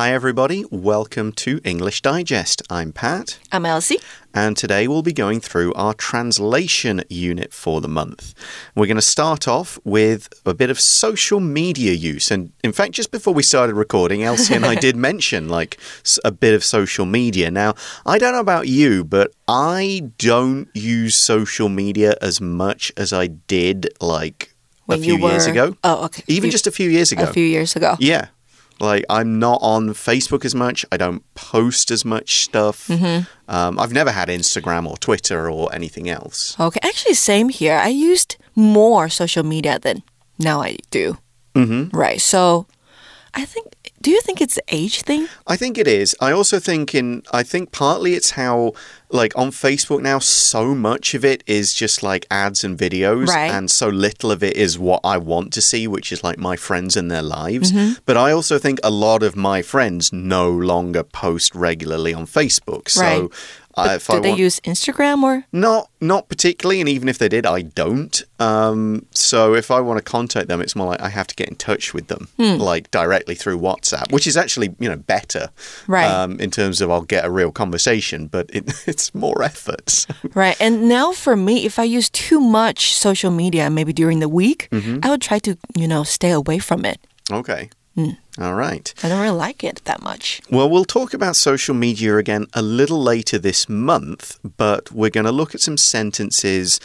Hi, everybody. Welcome to English Digest. I'm Pat. I'm Elsie. And today we'll be going through our translation unit for the month. We're going to start off with a bit of social media use. And in fact, just before we started recording, Elsie and I did mention like a bit of social media. Now, I don't know about you, but I don't use social media as much as I did like when a few were, years ago. Oh, okay. Even few, just a few years ago. A few years ago. Yeah. Like, I'm not on Facebook as much. I don't post as much stuff. Mm -hmm. um, I've never had Instagram or Twitter or anything else. Okay. Actually, same here. I used more social media than now I do. Mm -hmm. Right. So I think do you think it's age thing? I think it is. I also think in I think partly it's how like on Facebook now so much of it is just like ads and videos right. and so little of it is what I want to see which is like my friends and their lives. Mm -hmm. But I also think a lot of my friends no longer post regularly on Facebook. So right. Uh, do I they want... use Instagram or not? Not particularly, and even if they did, I don't. Um, so if I want to contact them, it's more like I have to get in touch with them, hmm. like directly through WhatsApp, which is actually you know better, right? Um, in terms of I'll get a real conversation, but it, it's more effort. Right, and now for me, if I use too much social media, maybe during the week, mm -hmm. I would try to you know stay away from it. Okay. Mm. All right. I don't really like it that much. Well, we'll talk about social media again a little later this month, but we're going to look at some sentences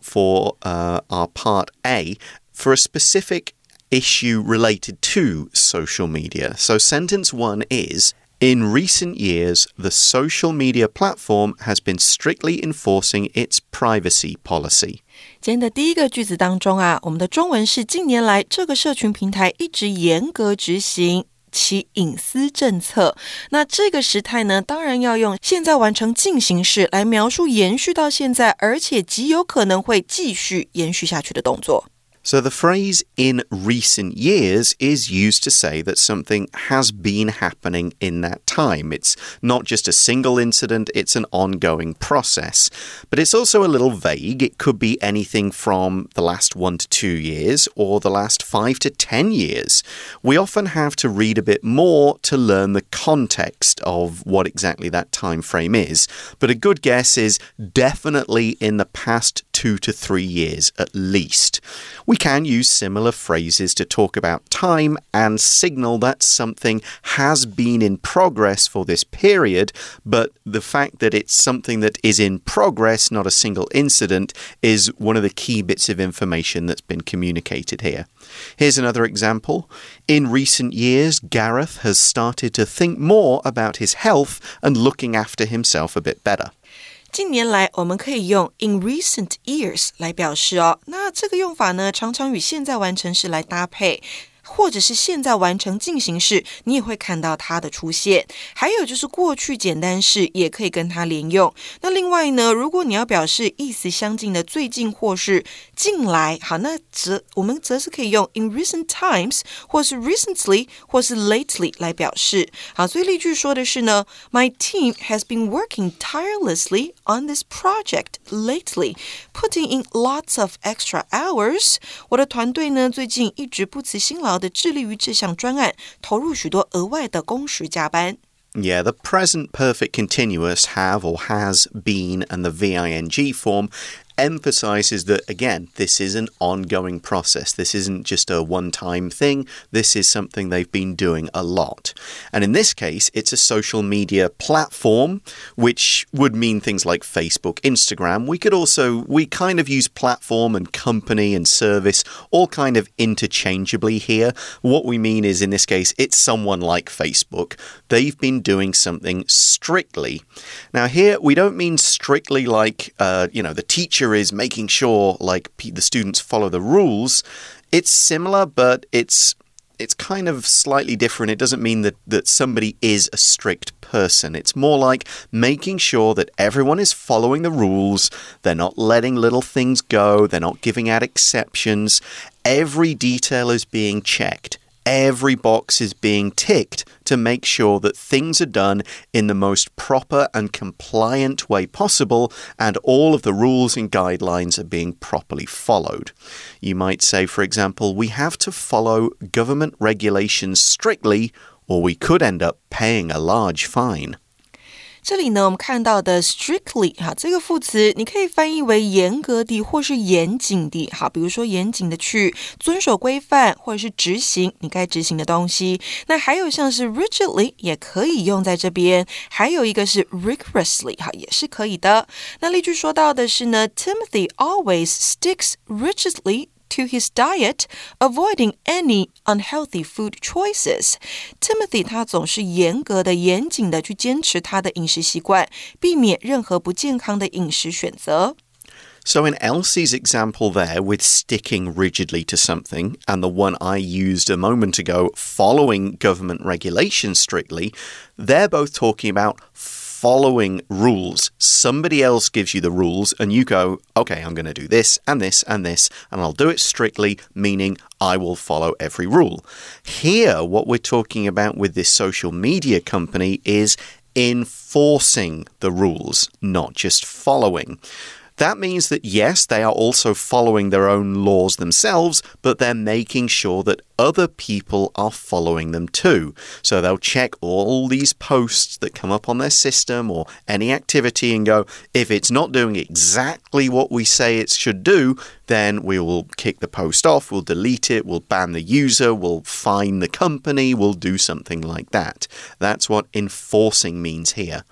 for uh, our part A for a specific issue related to social media. So, sentence one is in recent years, the social media platform has been strictly enforcing its privacy policy. 今天的第一个句子当中啊，我们的中文是近年来这个社群平台一直严格执行其隐私政策。那这个时态呢，当然要用现在完成进行式来描述延续到现在，而且极有可能会继续延续下去的动作。 So the phrase in recent years is used to say that something has been happening in that time. It's not just a single incident, it's an ongoing process. But it's also a little vague. It could be anything from the last one to two years or the last five to ten years. We often have to read a bit more to learn the context of what exactly that time frame is. But a good guess is definitely in the past two to three years at least. We can use similar phrases to talk about time and signal that something has been in progress for this period, but the fact that it's something that is in progress, not a single incident, is one of the key bits of information that's been communicated here. Here's another example. In recent years, Gareth has started to think more about his health and looking after himself a bit better. 近年来，我们可以用 in recent years 来表示哦。那这个用法呢，常常与现在完成时来搭配。或者是现在完成进行式，你也会看到它的出现。还有就是过去简单式也可以跟它连用。那另外呢，如果你要表示意思相近的最近或是近来，好，那则我们则是可以用 in recent times，或是 recently，或是 lately 来表示。好，所以例句说的是呢，My team has been working tirelessly on this project lately, putting in lots of extra hours。我的团队呢，最近一直不辞辛劳。 的致力于这项专案，投入许多额外的工时加班。Yeah, the present perfect continuous have or has been and the VING form emphasizes that, again, this is an ongoing process. This isn't just a one time thing. This is something they've been doing a lot. And in this case, it's a social media platform, which would mean things like Facebook, Instagram. We could also, we kind of use platform and company and service all kind of interchangeably here. What we mean is, in this case, it's someone like Facebook. They've been doing something strictly. Now, here, we don't mean strictly like, uh, you know, the teacher is making sure like the students follow the rules. It's similar, but it's it's kind of slightly different. It doesn't mean that, that somebody is a strict person. It's more like making sure that everyone is following the rules. They're not letting little things go. They're not giving out exceptions. Every detail is being checked every box is being ticked to make sure that things are done in the most proper and compliant way possible and all of the rules and guidelines are being properly followed. You might say, for example, we have to follow government regulations strictly or we could end up paying a large fine. 这里呢，我们看到的 strictly 哈这个副词，你可以翻译为严格的或是严谨的。哈，比如说严谨的去遵守规范，或者是执行你该执行的东西。那还有像是 rigidly 也可以用在这边，还有一个是 rigorously 哈也是可以的。那例句说到的是呢，Timothy always sticks rigidly。to his diet, avoiding any unhealthy food choices. Timothy 他总是严格的、严谨的去坚持他的饮食习惯，避免任何不健康的饮食选择。So, in Elsie's example there with sticking rigidly to something, and the one I used a moment ago, following government regulations strictly, they're both talking about following rules. Somebody else gives you the rules, and you go, okay, I'm going to do this and this and this, and I'll do it strictly, meaning I will follow every rule. Here, what we're talking about with this social media company is enforcing the rules, not just following. That means that, yes, they are also following their own laws themselves, but they're making sure that other people are following them too. So they'll check all these posts that come up on their system or any activity and go, if it's not doing exactly what we say it should do, then we will kick the post off, we'll delete it, we'll ban the user, we'll fine the company, we'll do something like that. That's what enforcing means here.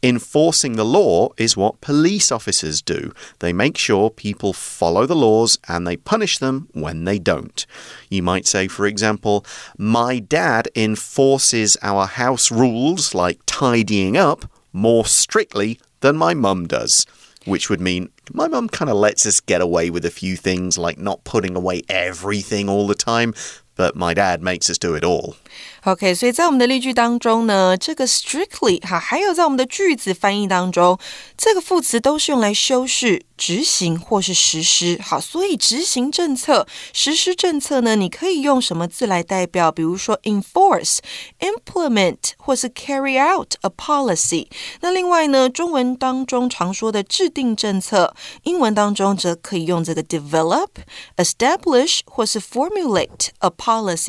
Enforcing the law is what police officers do. They make sure people follow the laws and they punish them when they don't. You might say, for example, my dad enforces our house rules like tidying up more strictly than my mum does which would mean my mum kind of lets us get away with a few things like not putting away everything all the time, but my dad makes us do it all. OK，所以在我们的例句当中呢，这个 strictly 哈，还有在我们的句子翻译当中，这个副词都是用来修饰执行或是实施。好，所以执行政策、实施政策呢，你可以用什么字来代表？比如说 enforce、implement 或是 carry out a policy。那另外呢，中文当中常说的制定政策，英文当中则可以用这个 develop、establish 或是 formulate a policy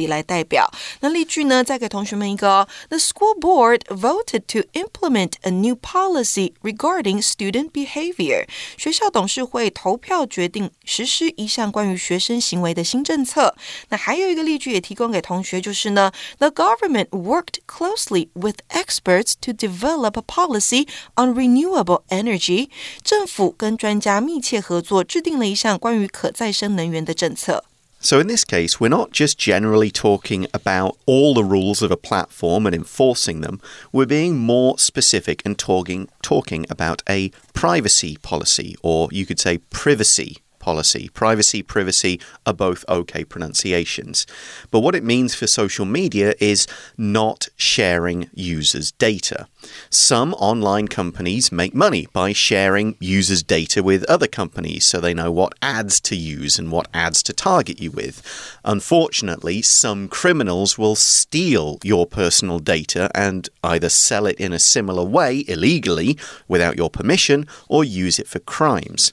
来代表。那例句呢？再给同学们一个：The school board voted to implement a new policy regarding student behavior。学校董事会投票决定实施一项关于学生行为的新政策。那还有一个例句也提供给同学，就是呢，The government worked closely with experts to develop a policy on renewable energy。政府跟专家密切合作，制定了一项关于可再生能源的政策。 So, in this case, we're not just generally talking about all the rules of a platform and enforcing them, we're being more specific and talking, talking about a privacy policy, or you could say privacy policy. Privacy, privacy are both okay pronunciations. But what it means for social media is not sharing users' data. Some online companies make money by sharing users' data with other companies so they know what ads to use and what ads to target you with. Unfortunately, some criminals will steal your personal data and either sell it in a similar way illegally without your permission or use it for crimes.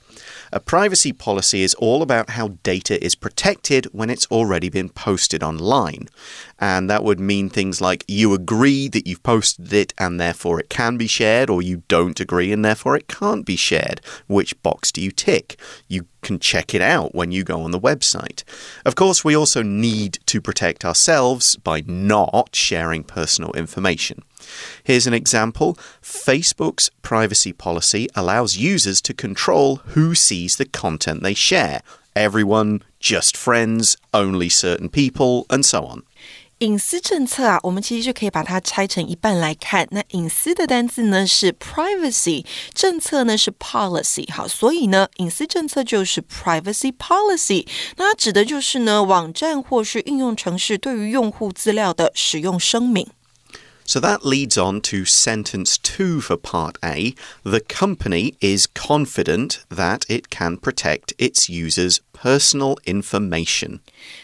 A privacy policy is all about how data is protected when it's already been posted online. And that would mean things like you agree that you've posted it and therefore it can be shared, or you don't agree and therefore it can't be shared. Which box do you tick? You can check it out when you go on the website. Of course, we also need to protect ourselves by not sharing personal information. Here's an example Facebook's privacy policy allows users to control who sees the content they share. Everyone, just friends, only certain people, and so on. 隐私政策啊，我们其实就可以把它拆成一半来看。那隐私的单字呢是 privacy，政策呢是 policy。好，所以呢，隐私政策就是 privacy policy。那它指的就是呢，网站或是应用程式对于用户资料的使用声明。 So that leads on to sentence two for part A. The company is confident that it can protect its users' personal information.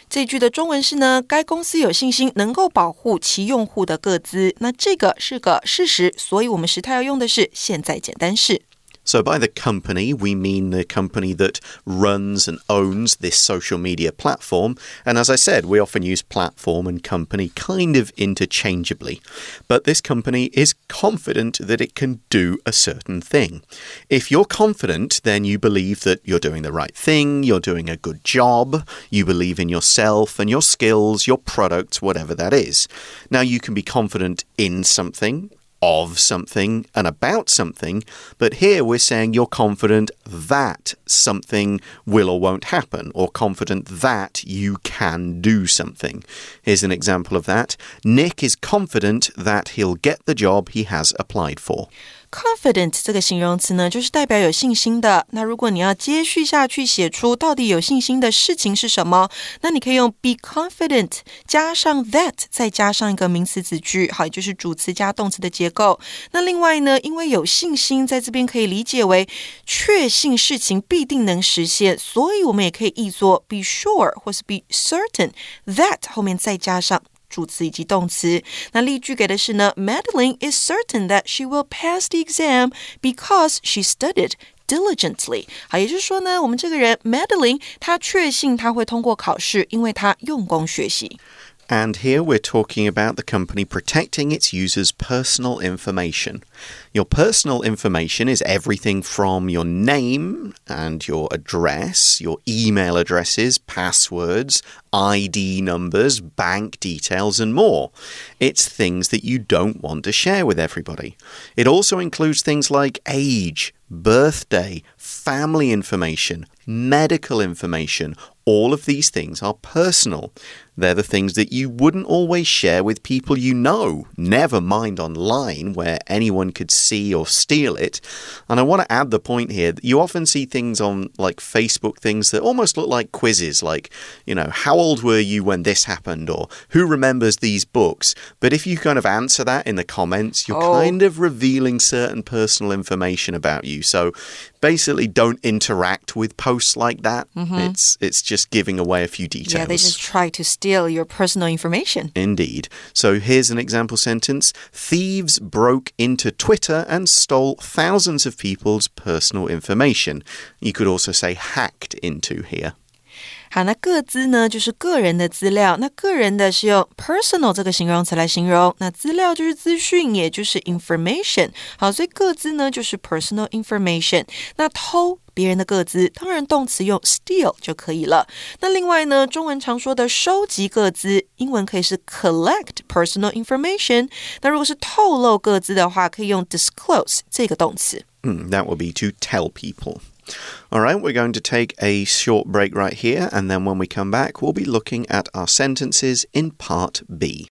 这句的中文是呢，该公司有信心能够保护其用户的个资。那这个是个事实，所以我们时态要用的是现在简单式。 So, by the company, we mean the company that runs and owns this social media platform. And as I said, we often use platform and company kind of interchangeably. But this company is confident that it can do a certain thing. If you're confident, then you believe that you're doing the right thing, you're doing a good job, you believe in yourself and your skills, your product, whatever that is. Now, you can be confident in something of something and about something, but here we're saying you're confident that something will or won't happen, or confident that you can do something. Here's an example of that Nick is confident that he'll get the job he has applied for. Confident 这个形容词呢，就是代表有信心的。那如果你要接续下去写出到底有信心的事情是什么，那你可以用 be confident 加上 that，再加上一个名词子句，好，也就是主词加动词的结构。那另外呢，因为有信心，在这边可以理解为确信事情必定能实现，所以我们也可以译作 be sure 或是 be certain that 后面再加上。主词以及动词。那例句给的是呢，Madeline is certain that she will pass the exam because she studied diligently。好，也就是说呢，我们这个人 Madeline，她确信她会通过考试，因为她用功学习。 And here we're talking about the company protecting its users' personal information. Your personal information is everything from your name and your address, your email addresses, passwords, ID numbers, bank details, and more. It's things that you don't want to share with everybody. It also includes things like age, birthday, family information, medical information. All of these things are personal. They're the things that you wouldn't always share with people you know, never mind online where anyone could see or steal it. And I want to add the point here that you often see things on like Facebook things that almost look like quizzes, like, you know, how old were you when this happened or who remembers these books? But if you kind of answer that in the comments, you're Oh. kind of revealing certain personal information about you. So basically don't interact with posts like that. Mm-hmm. It's it's just giving away a few details. Yeah, they just try to steal your personal information. Indeed. So here's an example sentence Thieves broke into Twitter and stole thousands of people's personal information. You could also say hacked into here. 好，那个资呢，就是个人的资料。那个人的是用 personal 这个形容词来形容。那资料就是资讯，也就是 information。好，所以个资呢就是 personal information。那偷别人的个资，当然动词用 steal 就可以了。那另外呢，中文常说的收集个资，英文可以是 collect personal information。那如果是透露个资的话，可以用 disclose 这个动词。嗯，That will be to tell people. All right, we're going to take a short break right here, and then when we come back, we'll be looking at our sentences in part B.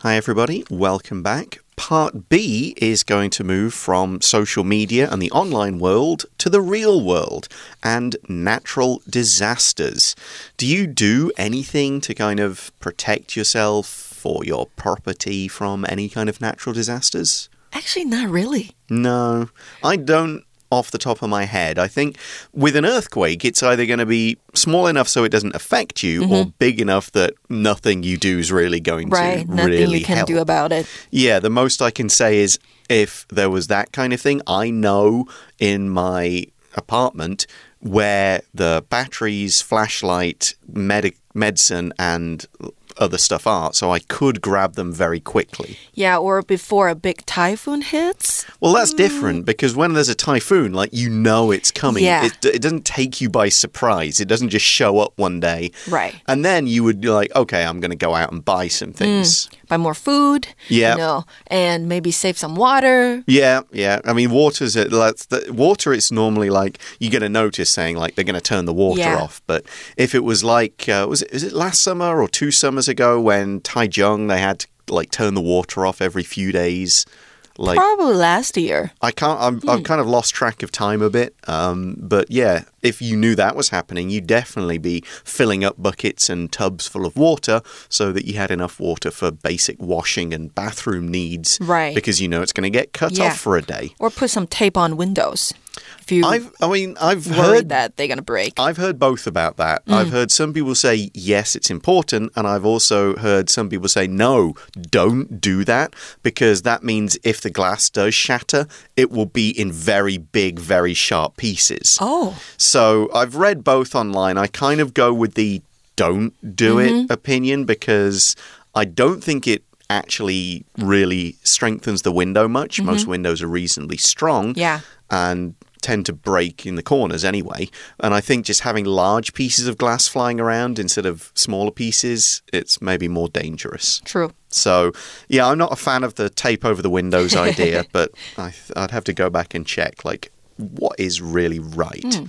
Hi, everybody. Welcome back. Part B is going to move from social media and the online world to the real world and natural disasters. Do you do anything to kind of protect yourself or your property from any kind of natural disasters? Actually, not really. No, I don't off the top of my head. I think with an earthquake, it's either going to be small enough so it doesn't affect you or mm-hmm. big enough that nothing you do is really going Right. to Nothing really you can help. do about it. Yeah, the most I can say is if there was that kind of thing, I know in my apartment where the batteries, flashlight, medic medicine, and other stuff are, so I could grab them very quickly. Yeah, or before a big typhoon hits. Well, that's different because when there's a typhoon, like you know it's coming. Yeah. It, it doesn't take you by surprise. It doesn't just show up one day. Right. And then you would be like, okay, I'm going to go out and buy some things. buy more food. Yeah. You know, and maybe save some water. Yeah, yeah. I mean, water's it. That's the, water. It's normally like you get a notice saying like they're going to turn the water Yeah. off. But if it was like uh, was it is it last summer or two summers ago when Taichung they had to like turn the water off every few days. Like Probably last year. I can't. I'm, I've kind of lost track of time a bit. Um, but yeah, if you knew that was happening, you'd definitely be filling up buckets and tubs full of water so that you had enough water for basic washing and bathroom needs. Right. Because you know it's going to get cut Yeah. off for a day. Or put some tape on windows. If you I've, I mean, I've heard that they're going to break. I've heard both about that. Mm. I've heard some people say, yes, it's important. And I've also heard some people say, no, don't do that because that means if the glass does shatter, it will be in very big, very sharp pieces. oh, So I've read both online. I kind of go with the don't do it mm-hmm. opinion because I don't think it actually really strengthens the window much. Most mm-hmm. windows are reasonably strong yeah. and tend to break in the corners anyway. And I think just having large pieces of glass flying around instead of smaller pieces, it's maybe more dangerous. True. So, yeah, I'm not a fan of the tape over the windows idea, but I, I'd have to go back and check, like, what is really right. Hmm.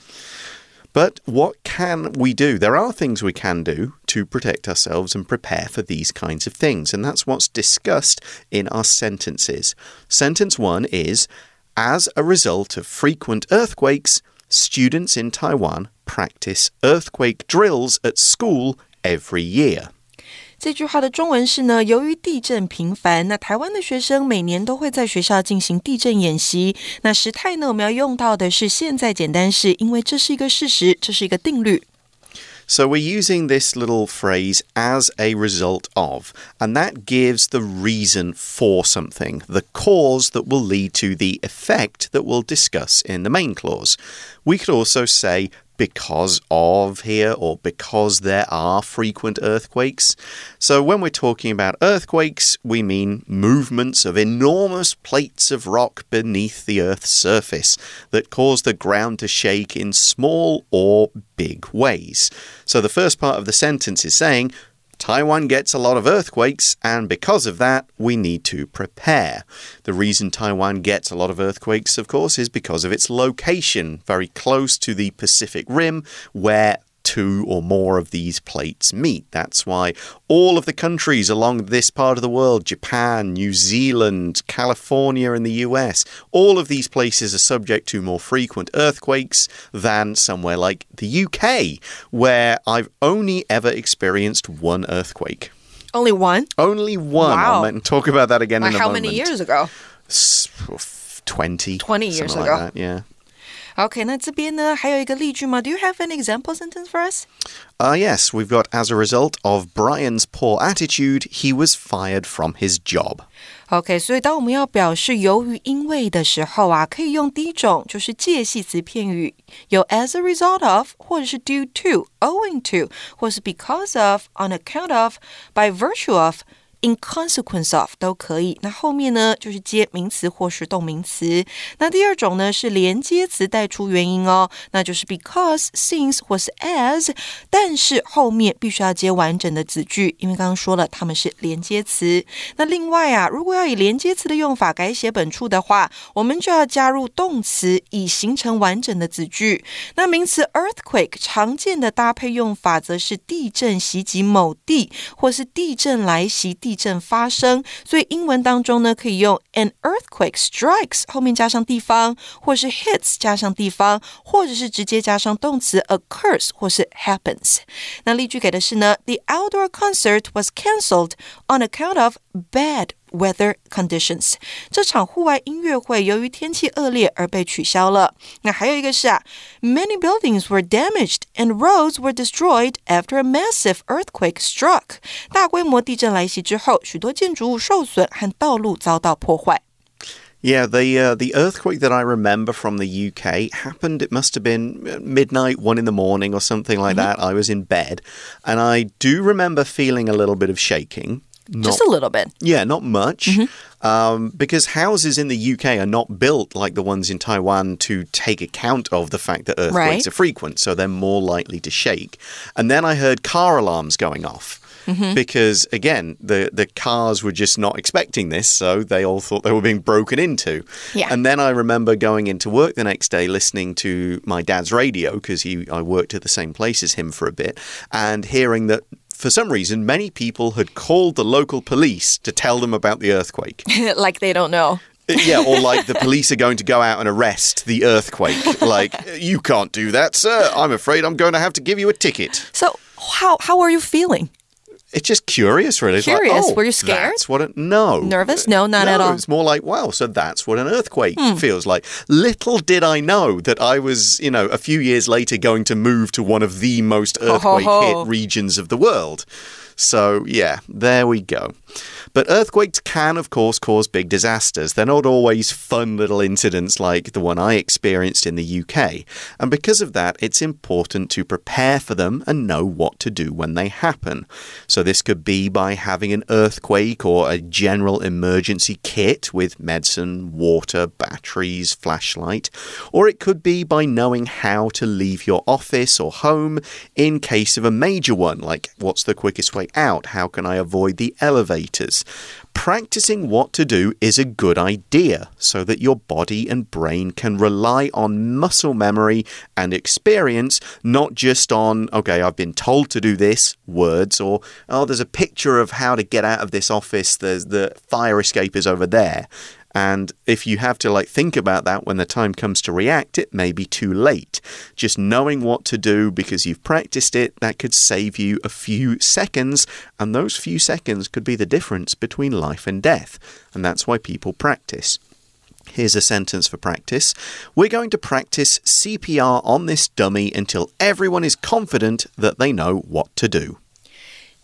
But what can we do? There are things we can do to protect ourselves and prepare for these kinds of things. And that's what's discussed in our sentences. Sentence one is As a result of frequent earthquakes, students in Taiwan practice earthquake drills at school every year. 这句话的中文是呢，由于地震频繁，那台湾的学生每年都会在学校进行地震演习。那时态呢，我们要用到的是现在简单式，因为这是一个事实，这是一个定律。 So we're using this little phrase as a result of, and that gives the reason for something, the cause that will lead to the effect that we'll discuss in the main clause. We could also say because of here or because there are frequent earthquakes. So when we're talking about earthquakes, we mean movements of enormous plates of rock beneath the Earth's surface that cause the ground to shake in small or big ways. So the first part of the sentence is saying, Taiwan gets a lot of earthquakes, and because of that, we need to prepare. The reason Taiwan gets a lot of earthquakes, of course, is because of its location, very close to the Pacific Rim, where two or more of these plates meet. That's why all of the countries along this part of the world Japan, New Zealand, California, and the US all of these places are subject to more frequent earthquakes than somewhere like the UK, where I've only ever experienced one earthquake. Only one? Only one. Wow. I'll talk about that again Like in a how moment. many years ago? 20. 20 years ago. Like that, yeah. OK，那这边呢还有一个例句吗？Do you have an example sentence for us? Ah, yes, we've got as a result of Brian's poor attitude, he was fired from his job. OK，所以当我们要表示由于因为的时候啊，可以用第一种就是介系词片语，有 as a result of，或者是 due to、owing to，或是 because of、on account of、by virtue of。 In consequence of 都可以，那后面呢就是接名词或是动名词。那第二种呢是连接词带出原因哦，那就是 because、since 或是 as，但是后面必须要接完整的子句，因为刚刚说了它们是连接词。那另外啊，如果要以连接词的用法改写本处的话，我们就要加入动词，以形成完整的子句。那名词 earthquake 常见的搭配用法则是地震袭击某地，或是地震来袭、地震发生。所以英文当中呢，可以用 an earthquake strikes 后面加上地方，或是 hits 加上地方，或者是直接加上动词 occurs 或是 happens。那例句给的是呢，The outdoor concert was cancelled on account of bad weather conditions。这场户外音乐会由于天气恶劣而被取消了。那还有一个是啊，Many buildings were damaged and roads were destroyed after a massive earthquake struck。大规模地震来袭之后，许多建筑物受损和道路遭到破坏。 Yeah, the uh, the earthquake that I remember from the UK happened. It must have been uh, midnight, one in the morning, or something like that. I was in bed, and I do remember feeling a little bit of shaking. Not, Just a little bit. yeah, not much, um, because houses in the UK are not built like the ones in Taiwan to take account of the fact that earthquakes Right. are frequent, so they're more likely to shake. And then I heard car alarms going off. Because again, the the cars were just not expecting this, so they all thought they were being broken into. Yeah. And then I remember going into work the next day, listening to my dad's radio because he I worked at the same place as him for a bit, and hearing that for some reason many people had called the local police to tell them about the earthquake. like they don't know. Uh, yeah, or like the police are going to go out and arrest the earthquake. Like you can't do that, sir. I'm afraid I'm going to have to give you a ticket. So how how are you feeling? It's just curious, really. It's like, Curious. oh, Were you scared? That's what it, no. Nervous? No, not no, at all. Hmm. It's more like, wow, so that's what an earthquake feels like. Little did I know that I was, you know, a few years later going to move to one of the most earthquake hit regions of the world. So, yeah, there we go. But earthquakes can, of course, cause big disasters. They're not always fun little incidents like the one I experienced in the UK. And because of that, it's important to prepare for them and know what to do when they happen. So, this could be by having an earthquake or a general emergency kit with medicine, water, batteries, flashlight. Or it could be by knowing how to leave your office or home in case of a major one, like what's the quickest way out? How can I avoid the elevators? Practicing what to do is a good idea so that your body and brain can rely on muscle memory and experience, not just on, okay, I've been told to do this, words, or, oh, there's a picture of how to get out of this office, there's the fire escape is over there. And if you have to like think about that when the time comes to react, it may be too late. Just knowing what to do because you've practiced it, that could save you a few seconds, and those few seconds could be the difference between life and death. And that's why people practice. Here's a sentence for practice. We're going to practice CPR on this dummy until everyone is confident that they know what to do.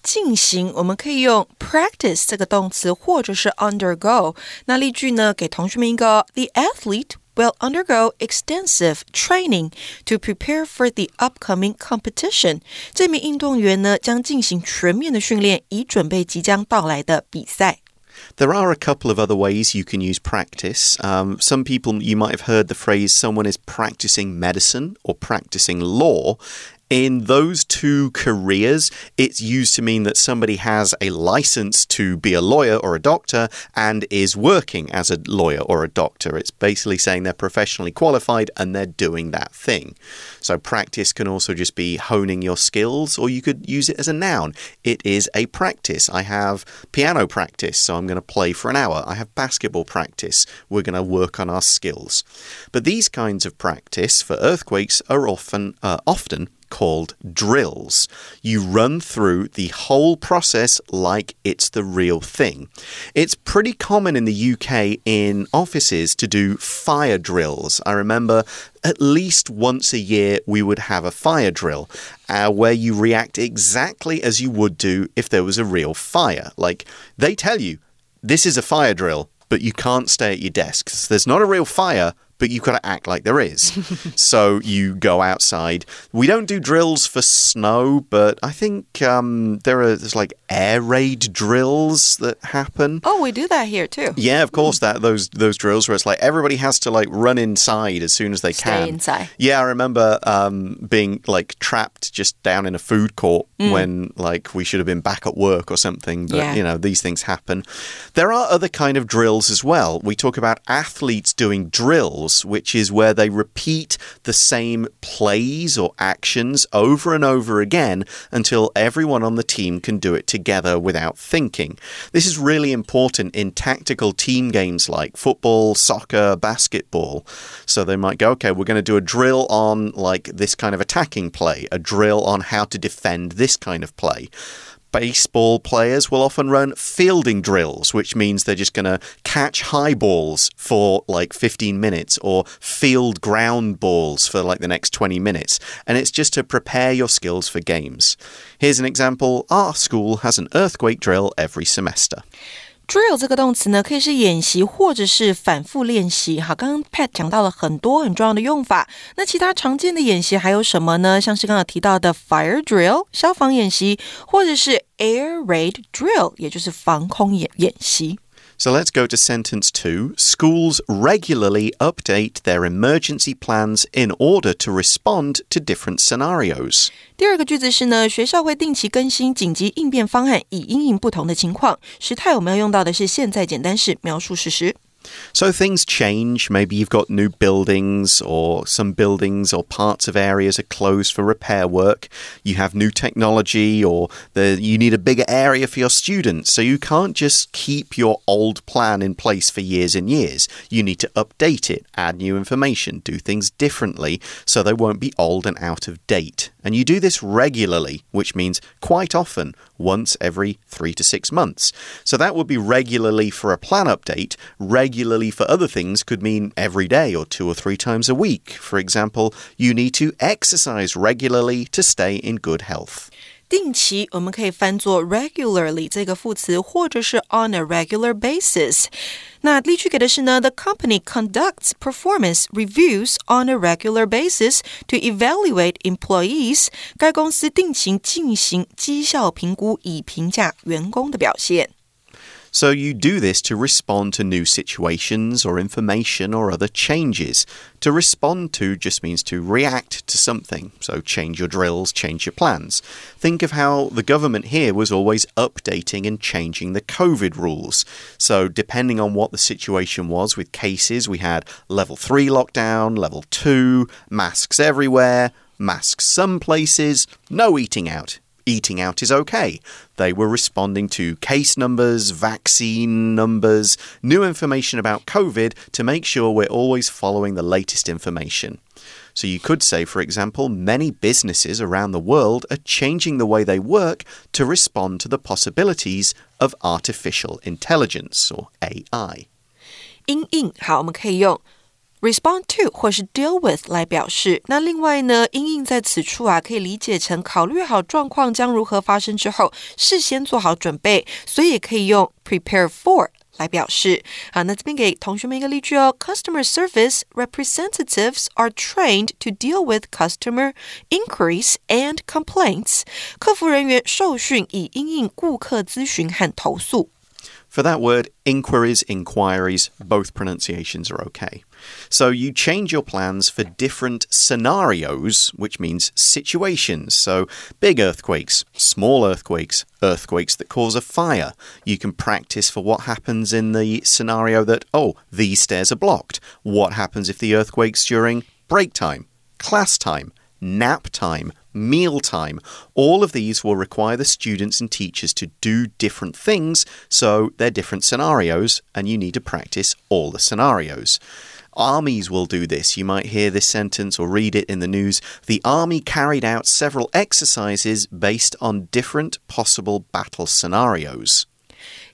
进行，我们可以用 practice 这个动词，或者是 undergo。那例句呢，给同学们一个：The athlete will undergo extensive training to prepare for the upcoming competition。这名运动员呢，将进行全面的训练，以准备即将到来的比赛。 There are a couple of other ways you can use practice. Um, some people, you might have heard the phrase someone is practicing medicine or practicing law. in those two careers, it's used to mean that somebody has a license to be a lawyer or a doctor and is working as a lawyer or a doctor. It's basically saying they're professionally qualified and they're doing that thing. So, practice can also just be honing your skills, or you could use it as a noun. It is a practice. I have piano practice, so I'm going to play for an hour. I have basketball practice. We're going to work on our skills. But these kinds of practice for earthquakes are often uh, often called drills. You run through the whole process like it's the real thing. It's pretty common in the UK in offices to do fire drills. I remember at least once a year we would have a fire drill uh, where you react exactly as you would do if there was a real fire. Like they tell you, this is a fire drill, but you can't stay at your desks. There's not a real fire, but you've got to act like there is. so you go outside. We don't do drills for snow, but I think um, there are there's like air raid drills that happen. Oh, we do that here too. Yeah, of course. That those those drills where it's like everybody has to like run inside as soon as they Stay can. inside. Yeah, I remember um, being like trapped just down in a food court when like we should have been back at work or something. But Yeah. you know these things happen. There are other kind of drills as well. We talk about athletes doing drills, which is where they repeat the same plays or actions over and over again until everyone on the team can do it together without thinking. This is really important in tactical team games like football, soccer, basketball. So they might go, okay, we're going to do a drill on like this kind of attacking play, a drill on how to defend this kind of play baseball players will often run fielding drills, which means they're just going to catch high balls for like 15 minutes or field ground balls for like the next 20 minutes. And it's just to prepare your skills for games. Here's an example our school has an earthquake drill every semester. Drill 这个动词呢，可以是演习或者是反复练习。哈，刚刚 Pat 讲到了很多很重要的用法。那其他常见的演习还有什么呢？像是刚刚提到的 fire drill 消防演习，或者是 air raid drill，也就是防空演演习。So let's go to sentence two. Schools regularly update their emergency plans in order to respond to different scenarios. 第二个句子是呢，学校会定期更新紧急应变方案，以因应不同的情况。时态我们要用到的是现在简单式描述事实。 So things change. Maybe you've got new buildings, or some buildings or parts of areas are closed for repair work. You have new technology, or the, you need a bigger area for your students. So you can't just keep your old plan in place for years and years. You need to update it, add new information, do things differently so they won't be old and out of date. And you do this regularly, which means quite often, once every three to six months. So that would be regularly for a plan update. Regularly for other things could mean every day or two or three times a week. For example, you need to exercise regularly to stay in good health. 定期我们可以翻作 regularly 这个副词，或者是 on a regular basis。那例句给的是呢，The company conducts performance reviews on a regular basis to evaluate employees。该公司定期进行绩效评估，以评价员工的表现。So you do this to respond to new situations or information or other changes. To respond to just means to react to something. So change your drills, change your plans. Think of how the government here was always updating and changing the COVID rules. So depending on what the situation was with cases, we had level 3 lockdown, level 2, masks everywhere, masks some places, no eating out eating out is okay. They were responding to case numbers, vaccine numbers, new information about COVID to make sure we're always following the latest information. So you could say, for example, many businesses around the world are changing the way they work to respond to the possibilities of artificial intelligence or AI. 因应好，我们可以用 respond to 或是 deal with 来表示。那另外呢，因应在此处啊，可以理解成考虑好状况将如何发生之后，事先做好准备，所以也可以用 prepare for 来表示。好，那这边给同学们一个例句哦：Customer service representatives are trained to deal with customer inquiries and complaints。客服人员受训以应应顾客咨询和投诉。For that word, inquiries, inquiries, both pronunciations are okay. So you change your plans for different scenarios, which means situations. So big earthquakes, small earthquakes, earthquakes that cause a fire. You can practice for what happens in the scenario that, oh, these stairs are blocked. What happens if the earthquake's during break time, class time, nap time, mealtime. All of these will require the students and teachers to do different things, so they're different scenarios, and you need to practice all the scenarios. Armies will do this. You might hear this sentence or read it in the news. The army carried out several exercises based on different possible battle scenarios.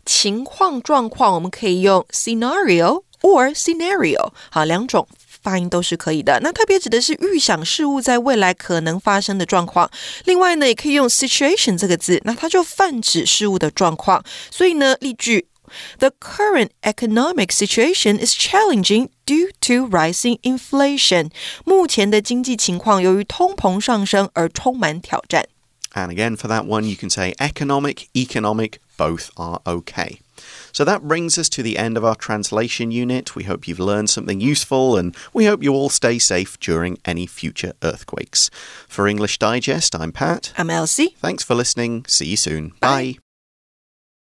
情况状况我们可以用 scenario or scenario，好，两种发音都是可以的。那特别指的是预想事物在未来可能发生的状况。另外呢，也可以用 situation 这个字，那它就泛指事物的状况。所以呢，例句：The current economic situation is challenging due to rising inflation。目前的经济情况由于通膨上升而充满挑战。And again, for that one, you can say economic, economic, both are okay. So that brings us to the end of our translation unit. We hope you've learned something useful and we hope you all stay safe during any future earthquakes. For English Digest, I'm Pat. I'm Elsie. Thanks for listening. See you soon. Bye. Bye.